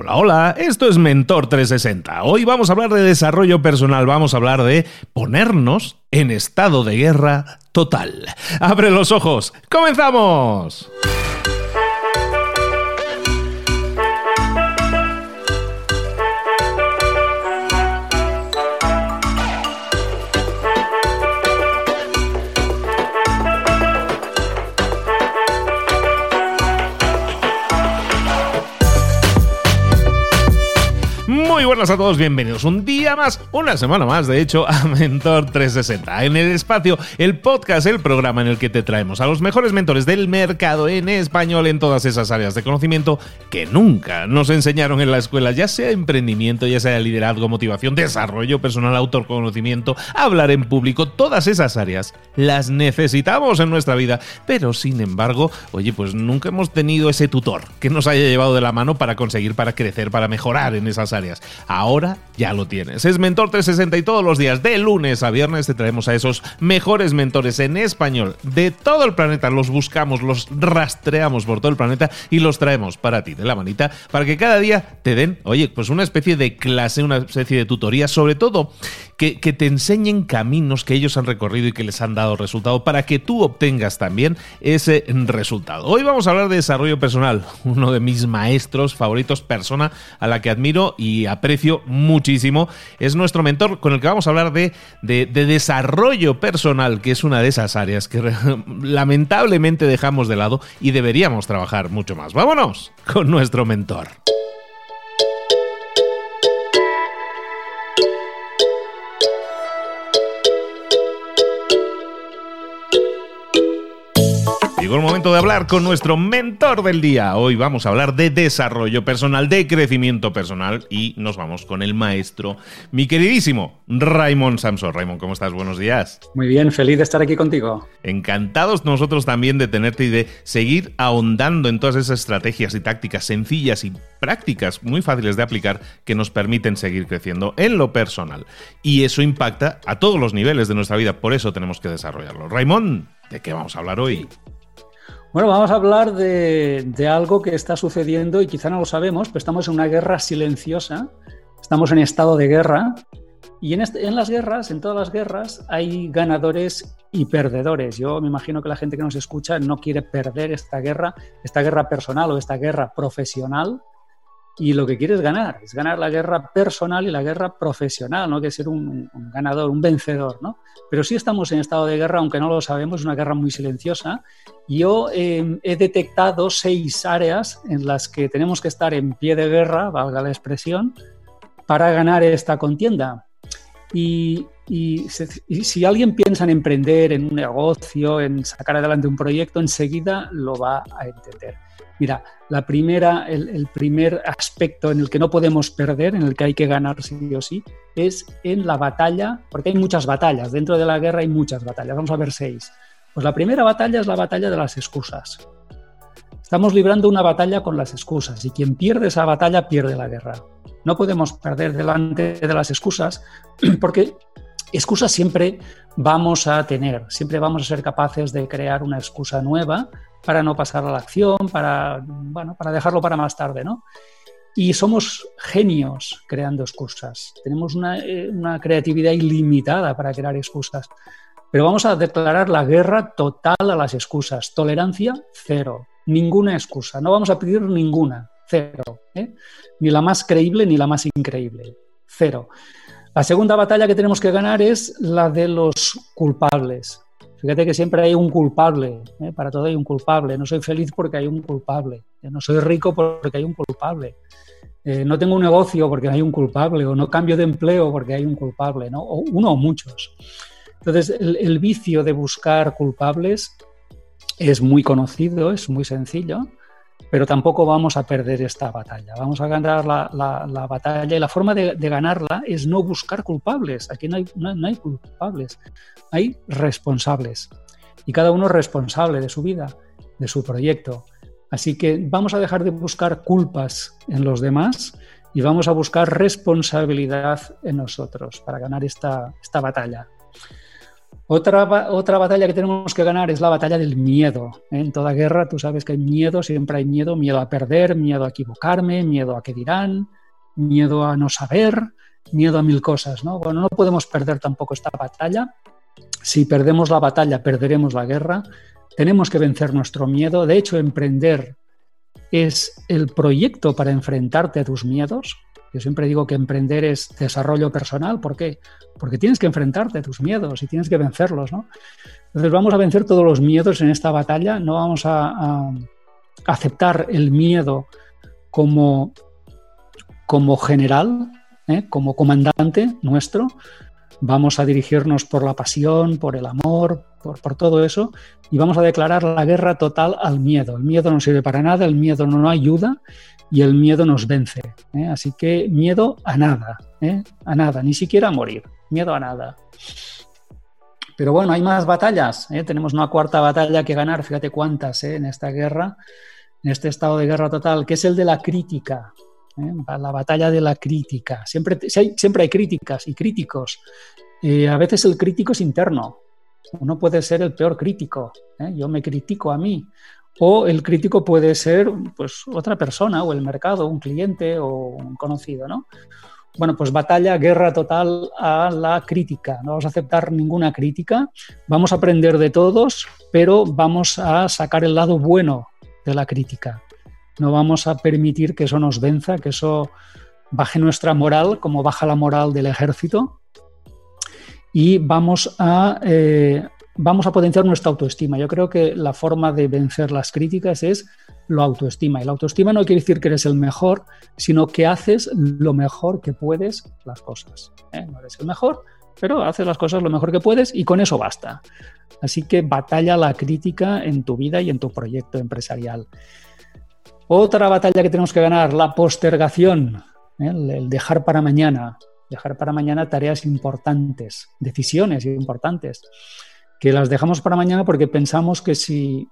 Hola, hola, esto es Mentor 360. Hoy vamos a hablar de desarrollo personal, vamos a hablar de ponernos en estado de guerra total. Abre los ojos, comenzamos. Buenas a todos, bienvenidos un día más, una semana más, de hecho, a Mentor 360. En el espacio, el podcast, el programa en el que te traemos a los mejores mentores del mercado en español en todas esas áreas de conocimiento que nunca nos enseñaron en la escuela, ya sea emprendimiento, ya sea liderazgo, motivación, desarrollo personal, autoconocimiento, hablar en público, todas esas áreas las necesitamos en nuestra vida, pero sin embargo, oye, pues nunca hemos tenido ese tutor que nos haya llevado de la mano para conseguir, para crecer, para mejorar en esas áreas. Ahora ya lo tienes. Es Mentor 360 y todos los días, de lunes a viernes, te traemos a esos mejores mentores en español de todo el planeta. Los buscamos, los rastreamos por todo el planeta y los traemos para ti, de la manita, para que cada día te den, oye, pues una especie de clase, una especie de tutoría, sobre todo que, te enseñen caminos que ellos han recorrido y que les han dado resultado para que tú obtengas también ese resultado. Hoy vamos a hablar de desarrollo personal, uno de mis maestros favoritos, persona a la que admiro y aprecio muchísimo. Es nuestro mentor con el que vamos a hablar de, de, de desarrollo personal, que es una de esas áreas que lamentablemente dejamos de lado y deberíamos trabajar mucho más. Vámonos con nuestro mentor. Llegó el momento de hablar con nuestro mentor del día. Hoy vamos a hablar de desarrollo personal, de crecimiento personal y nos vamos con el maestro, mi queridísimo Raymond Samson. Raymond, ¿cómo estás? Buenos días. Muy bien, feliz de estar aquí contigo. Encantados nosotros también de tenerte y de seguir ahondando en todas esas estrategias y tácticas sencillas y prácticas muy fáciles de aplicar que nos permiten seguir creciendo en lo personal. Y eso impacta a todos los niveles de nuestra vida, por eso tenemos que desarrollarlo. Raymond, ¿de qué vamos a hablar hoy? Bueno, vamos a hablar de, algo que está sucediendo y quizá no lo sabemos, pero estamos en una guerra silenciosa, estamos en estado de guerra. Y este, en, las guerras, en todas las guerras, hay ganadores y perdedores. Yo me imagino que la gente que nos escucha no quiere perder esta guerra, esta guerra personal o esta guerra profesional, y lo que quiere es ganar, es ganar la guerra personal y la guerra profesional, no que ser un, un, ganador, un vencedor, ¿no? Pero sí estamos en estado de guerra, aunque no lo sabemos, es una guerra muy silenciosa. Yo eh, he detectado seis áreas en las que tenemos que estar en pie de guerra, valga la expresión, para ganar esta contienda. Y, y, se, y si alguien piensa en emprender, en un negocio, en sacar adelante un proyecto, enseguida lo va a entender. Mira, la primera, el, primer aspecto en el que no podemos perder, en el que hay que ganar sí o sí, es en la batalla, porque hay muchas batallas, dentro de la guerra hay muchas batallas, vamos a ver seis. Pues la primera batalla es la batalla de las excusas. Estamos librando una batalla con las excusas y quien pierde esa batalla pierde la guerra. No podemos perder delante de las excusas porque excusas siempre vamos a tener, siempre vamos a ser capaces de crear una excusa nueva para no pasar a la acción, para, bueno, para dejarlo para más tarde, ¿no? Y somos genios creando excusas. Tenemos una, eh, una, creatividad ilimitada para crear excusas. Pero vamos a declarar la guerra total a las excusas. Tolerancia, cero. Ninguna excusa. No vamos a pedir ninguna. Cero. ¿eh? Ni la más creíble ni la más increíble. Cero. La segunda batalla que tenemos que ganar es la de los culpables. Fíjate que siempre hay un culpable, ¿eh? para todo hay un culpable. No soy feliz porque hay un culpable. No soy rico porque hay un culpable. Eh, no tengo un negocio porque hay un culpable. O no cambio de empleo porque hay un culpable. ¿no? O uno o muchos. Entonces, el, el vicio de buscar culpables es muy conocido, es muy sencillo, pero tampoco vamos a perder esta batalla. Vamos a ganar la, la, la batalla y la forma de, ganarla es no buscar culpables. Aquí no hay, culpables, hay responsables. Y cada uno es responsable de su vida, de su proyecto. Así que vamos a dejar de buscar culpas en los demás y vamos a buscar responsabilidad en nosotros para ganar esta batalla. Otra, otra batalla que tenemos que ganar es la batalla del miedo. ¿eh? En toda guerra tú sabes que hay miedo, siempre hay miedo, miedo a perder, miedo a equivocarme, miedo a qué dirán, miedo a no saber, miedo a mil cosas. ¿no? Bueno, no podemos perder tampoco esta batalla. Si perdemos la batalla, perderemos la guerra. Tenemos que vencer nuestro miedo. De hecho, emprender es el proyecto para enfrentarte a tus miedos. Yo siempre digo que emprender es desarrollo personal. ¿Por qué? Porque tienes que enfrentarte a tus miedos y tienes que vencerlos, ¿no? Entonces vamos a vencer todos los miedos en esta batalla. No vamos a, aceptar el miedo como, como general, ¿eh? como comandante nuestro. Vamos a dirigirnos por la pasión, por el amor, por, todo eso, y vamos a declarar la guerra total al miedo. El miedo no sirve para nada, el miedo no ayuda y el miedo nos vence. ¿eh? Así que miedo a nada, ¿eh? a nada, ni siquiera a morir, miedo a nada. Pero bueno, hay más batallas, ¿eh? tenemos una cuarta batalla que ganar, fíjate cuántas en esta guerra, en este estado de guerra total, que es el de la crítica, la batalla de la crítica. Siempre, siempre hay críticas y críticos. a veces el crítico es interno, uno puede ser el peor crítico. Yo me critico a mí. O el crítico puede ser pues, otra persona, o el mercado, un cliente o un conocido, ¿no? Bueno, pues batalla, guerra total a la crítica. No vamos a aceptar ninguna crítica, vamos a aprender de todos, pero vamos a sacar el lado bueno de la crítica. No vamos a permitir que eso nos venza, que eso baje nuestra moral, como baja la moral del ejército. Y vamos a eh, vamos a potenciar nuestra autoestima. Yo creo que la forma de vencer las críticas es lo autoestima. Y la autoestima no quiere decir que eres el mejor, sino que haces lo mejor que puedes las cosas. ¿eh? No eres el mejor, pero haces las cosas lo mejor que puedes y con eso basta. Así que batalla la crítica en tu vida y en tu proyecto empresarial. Otra batalla que tenemos que ganar, la postergación, ¿eh? el dejar para mañana. Dejar para mañana tareas importantes, decisiones importantes que las dejamos para mañana porque pensamos que si,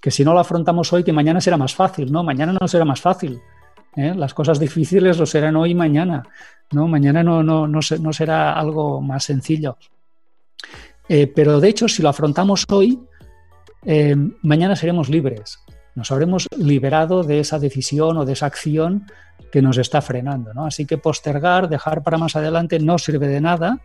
que si no la afrontamos hoy, que mañana será más fácil. No, mañana no será más fácil. ¿eh? Las cosas difíciles lo serán hoy y mañana. ¿no? Mañana no, no, no, no será algo más sencillo. Eh, pero de hecho, si lo afrontamos hoy, mañana seremos libres. Nos habremos liberado de esa decisión o de esa acción que nos está frenando. ¿no? Así que postergar, dejar para más adelante no sirve de nada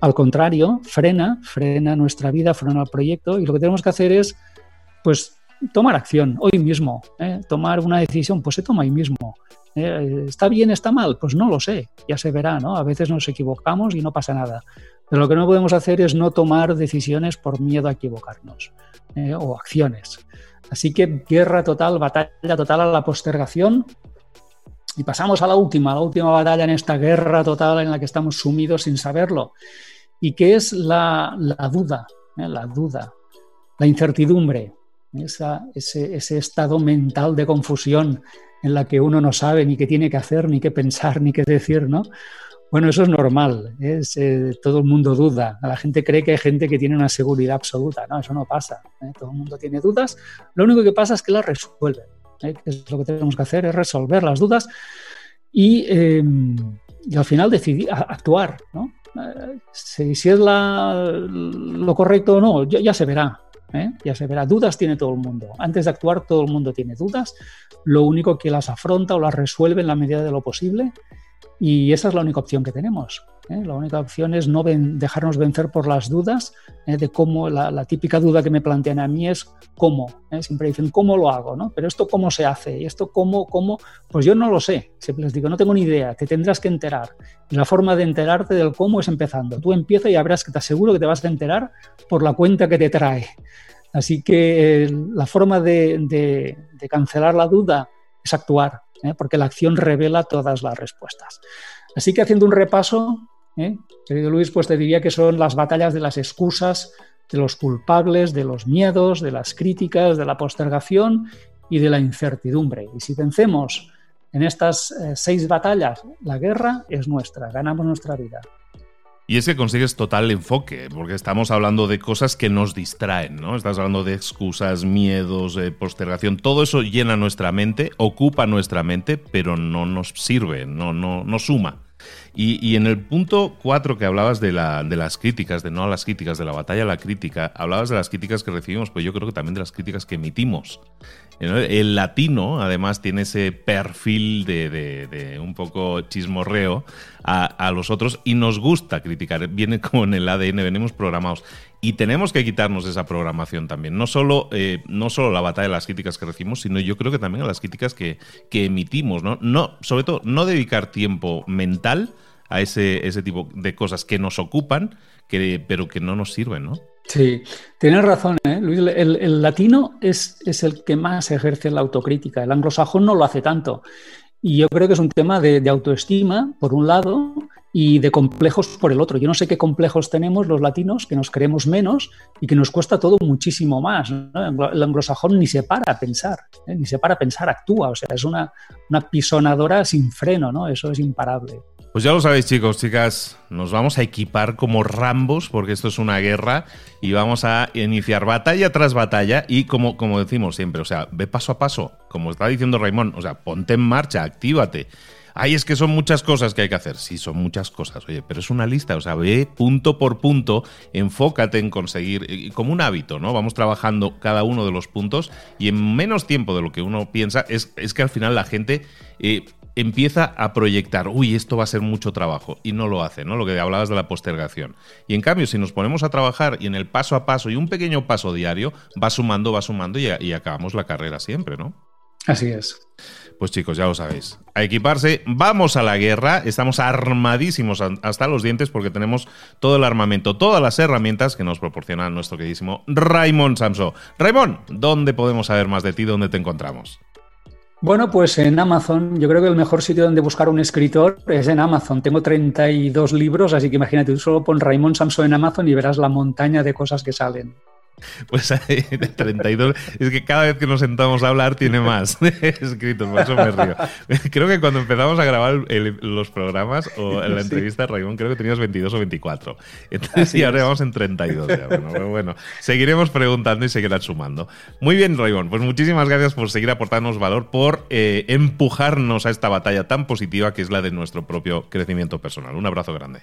al contrario, frena, frena nuestra vida, frena el proyecto y lo que tenemos que hacer es, pues, tomar acción hoy mismo, ¿eh? tomar una decisión, pues se toma hoy mismo. ¿eh? ¿Está bien, está mal? Pues no lo sé, ya se verá, ¿no? A veces nos equivocamos y no pasa nada. Pero lo que no podemos hacer es no tomar decisiones por miedo a equivocarnos ¿eh? o acciones. Así que guerra total, batalla total a la postergación y pasamos a la última, la última batalla en esta guerra total en la que estamos sumidos sin saberlo, y que es la, duda, ¿eh? la duda, la incertidumbre, ese, estado mental de confusión en la que uno no sabe ni qué tiene que hacer, ni qué pensar, ni qué decir, ¿no? Bueno, eso es normal, eh, todo el mundo duda, la gente cree que hay gente que tiene una seguridad absoluta, no, eso no pasa, ¿eh? todo el mundo tiene dudas, lo único que pasa es que las resuelven. ¿eh? lo que tenemos que hacer, es resolver las dudas y, em, al final decidir, actuar. ¿no? Si, es lo correcto o no, ya, se verá. Ya se verá. Dudas tiene todo el mundo. Antes de actuar, todo el mundo tiene dudas. Lo único que las afronta o las resuelve en la medida de lo posible. Y esa es la única opción que tenemos. ¿eh? La única opción es no dejarnos vencer por las dudas ¿eh? de cómo, la, típica duda que me plantean a mí es cómo. ¿eh? Siempre dicen, ¿cómo lo hago? ¿no? Pero esto cómo se hace, y esto cómo, cómo, pues yo no lo sé. Siempre les digo, no tengo ni idea, te tendrás que enterar. Y la forma de enterarte del cómo es empezando. Tú empieza y verás que te aseguro que te vas a enterar por la cuenta que te trae. Así que la forma de, cancelar la duda es actuar, porque la acción revela todas las respuestas. Así que haciendo un repaso, ¿eh? Querido Luis, pues te diría que son las batallas de las excusas, de los culpables, de los miedos, de las críticas, de la postergación y de la incertidumbre. Y si vencemos en estas eh, seis batallas, la guerra es nuestra, ganamos nuestra vida. Y es que consigues total enfoque, porque estamos hablando de cosas que nos distraen, ¿no? Estás hablando de excusas, miedos, eh, postergación, todo eso llena nuestra mente, ocupa nuestra mente, pero no nos sirve, no, no, no suma. Y, en el punto 4 que hablabas de, la, de las críticas, de no a las críticas, de la batalla a la crítica, hablabas de las críticas que recibimos, pues yo creo que también de las críticas que emitimos. El latino, además, tiene ese perfil de, un poco chismorreo a, los otros y nos gusta criticar. Viene como en el ADN, venimos programados. Y tenemos que quitarnos esa programación también. No solo, eh, no solo la batalla de las críticas que recibimos, sino yo creo que también a las críticas que, que emitimos. ¿no? No, sobre todo, no dedicar tiempo mental a ese, ese tipo de cosas que nos ocupan, que, pero que no nos sirven, ¿no? Sí, tienes razón, ¿eh? Luis. El, latino es, es, el que más ejerce la autocrítica. El anglosajón no lo hace tanto. Y yo creo que es un tema de, autoestima, por un lado, y de complejos por el otro. Yo no sé qué complejos tenemos los latinos, que nos creemos menos y que nos cuesta todo muchísimo más. El anglosajón ni se para a pensar, ¿eh? ni se para a pensar, actúa. O sea, es una, una pisonadora sin freno, ¿no? Eso es imparable. Pues ya lo sabéis, chicos, chicas, nos vamos a equipar como Rambos, porque esto es una guerra, y vamos a iniciar batalla tras batalla. Y como, como decimos siempre, o sea, ve paso a paso, como está diciendo Raimón, o sea, ponte en marcha, actívate. Ay, es que son muchas cosas que hay que hacer. Sí, son muchas cosas, oye, pero es una lista, o sea, ve punto por punto, enfócate en conseguir, como un hábito, ¿no? Vamos trabajando cada uno de los puntos y en menos tiempo de lo que uno piensa, es, es que al final la gente eh, empieza a proyectar, uy, esto va a ser mucho trabajo, y no lo hace, ¿no? Lo que hablabas de la postergación. Y en cambio, si nos ponemos a trabajar y en el paso a paso y un pequeño paso diario, va sumando, va sumando y, y acabamos la carrera siempre, ¿no? Así es. Pues chicos, ya lo sabéis. A equiparse, vamos a la guerra. Estamos armadísimos hasta los dientes porque tenemos todo el armamento, todas las herramientas que nos proporciona nuestro queridísimo Raymond Samso. Raymond, ¿dónde podemos saber más de ti? ¿Dónde te encontramos? Bueno, pues en Amazon, yo creo que el mejor sitio donde buscar un escritor es en Amazon. Tengo 32 libros, así que imagínate, tú solo pon Raymond Samson en Amazon y verás la montaña de cosas que salen. Pues hay de 32. Es que cada vez que nos sentamos a hablar tiene más escritos, por eso me río. Creo que cuando empezamos a grabar los programas o la entrevista, Raymond, creo que tenías 22 o 24. Entonces, y ahora vamos en 32. Bueno, bueno, seguiremos preguntando y seguirán sumando. Muy bien, Raymond, pues muchísimas gracias por seguir aportándonos valor, por eh, empujarnos a esta batalla tan positiva que es la de nuestro propio crecimiento personal. Un abrazo grande.